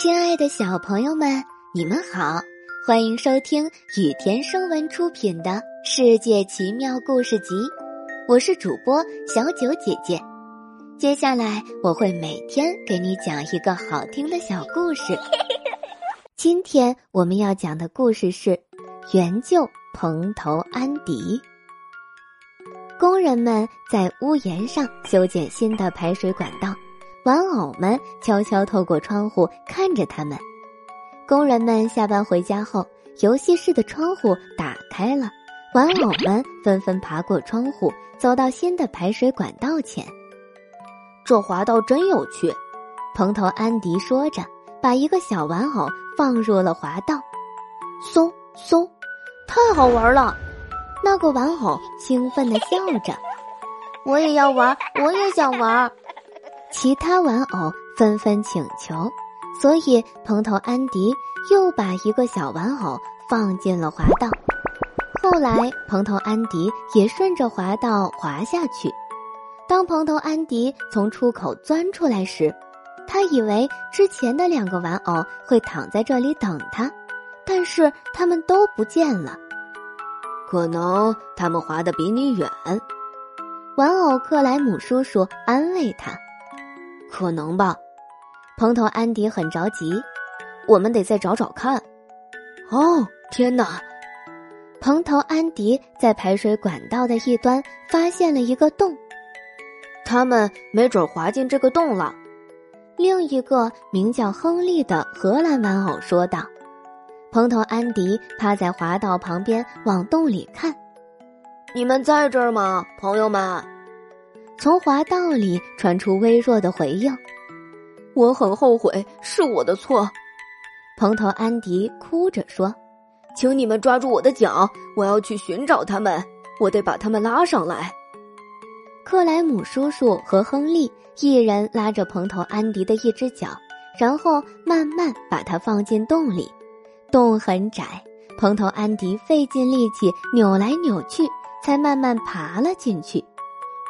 亲爱的小朋友们，你们好，欢迎收听雨田声文出品的《世界奇妙故事集》，我是主播小九姐姐。接下来我会每天给你讲一个好听的小故事。今天我们要讲的故事是援救蓬头安迪。工人们在屋檐上修建新的排水管道。玩偶们悄悄透过窗户看着他们。工人们下班回家后，游戏室的窗户打开了，玩偶们纷纷爬过窗户，走到新的排水管道前。这滑道真有趣，蓬头安迪说着，把一个小玩偶放入了滑道。嗖嗖，太好玩了！那个玩偶兴奋地笑着：“我也要玩，我也想玩。”其他玩偶纷纷请求，所以蓬头安迪又把一个小玩偶放进了滑道。后来，蓬头安迪也顺着滑道滑下去。当蓬头安迪从出口钻出来时，他以为之前的两个玩偶会躺在这里等他，但是他们都不见了。可能他们滑得比你远。玩偶克莱姆叔叔安慰他。可能吧，蓬头安迪很着急，我们得再找找看。哦，天哪！蓬头安迪在排水管道的一端发现了一个洞，他们没准滑进这个洞了。另一个名叫亨利的荷兰玩偶说道。蓬头安迪趴在滑道旁边往洞里看，你们在这儿吗，朋友们？从滑道里传出微弱的回应：“我很后悔，是我的错。”蓬头安迪哭着说：“请你们抓住我的脚，我要去寻找他们，我得把他们拉上来。”克莱姆叔叔和亨利一人拉着蓬头安迪的一只脚，然后慢慢把它放进洞里。洞很窄，蓬头安迪费尽力气扭来扭去，才慢慢爬了进去。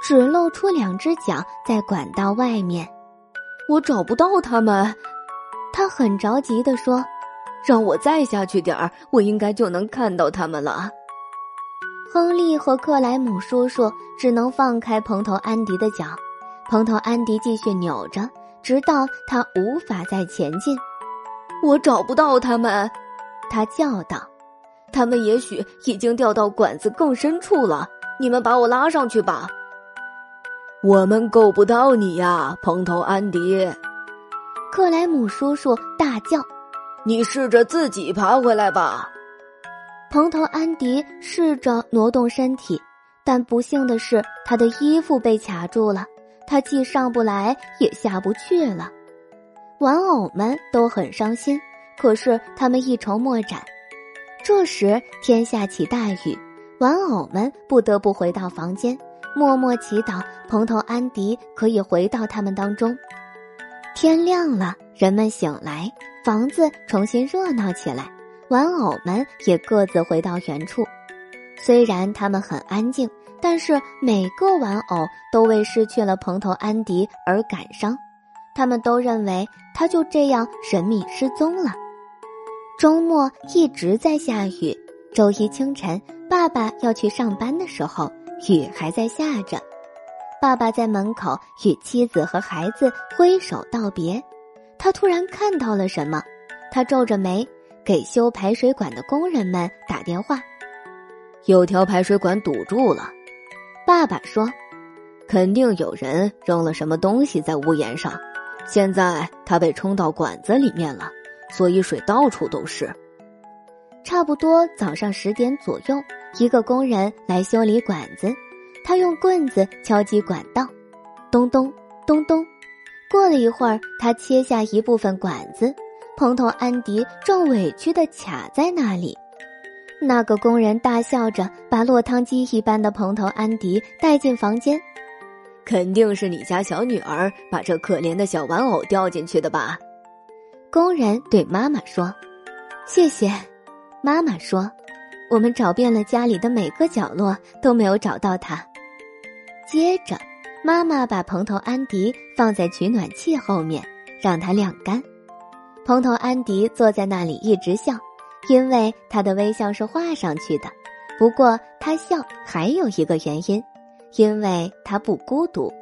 只露出两只脚在管道外面，我找不到他们。他很着急地说：“让我再下去点儿，我应该就能看到他们了。”亨利和克莱姆叔叔只能放开蓬头安迪的脚，蓬头安迪继续扭着，直到他无法再前进。我找不到他们，他叫道：“他们也许已经掉到管子更深处了。你们把我拉上去吧。”我们够不到你呀，蓬头安迪！克莱姆叔叔大叫：“你试着自己爬回来吧。”蓬头安迪试着挪动身体，但不幸的是，他的衣服被卡住了，他既上不来，也下不去了。玩偶们都很伤心，可是他们一筹莫展。这时天下起大雨，玩偶们不得不回到房间。默默祈祷，蓬头安迪可以回到他们当中。天亮了，人们醒来，房子重新热闹起来，玩偶们也各自回到原处。虽然他们很安静，但是每个玩偶都为失去了蓬头安迪而感伤。他们都认为他就这样神秘失踪了。周末一直在下雨。周一清晨，爸爸要去上班的时候。雨还在下着，爸爸在门口与妻子和孩子挥手道别。他突然看到了什么，他皱着眉，给修排水管的工人们打电话。有条排水管堵住了，爸爸说：“肯定有人扔了什么东西在屋檐上，现在它被冲到管子里面了，所以水到处都是。”差不多早上十点左右。一个工人来修理管子，他用棍子敲击管道，咚咚咚咚。过了一会儿，他切下一部分管子，蓬头安迪正委屈地卡在那里。那个工人大笑着，把落汤鸡一般的蓬头安迪带进房间。肯定是你家小女儿把这可怜的小玩偶掉进去的吧？工人对妈妈说：“谢谢。”妈妈说。我们找遍了家里的每个角落，都没有找到它。接着，妈妈把蓬头安迪放在取暖器后面，让它晾干。蓬头安迪坐在那里一直笑，因为他的微笑是画上去的。不过他笑还有一个原因，因为他不孤独，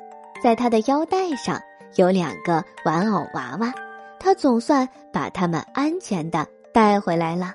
在他的腰带上有两个玩偶娃娃，他总算把他们安全的带回来了。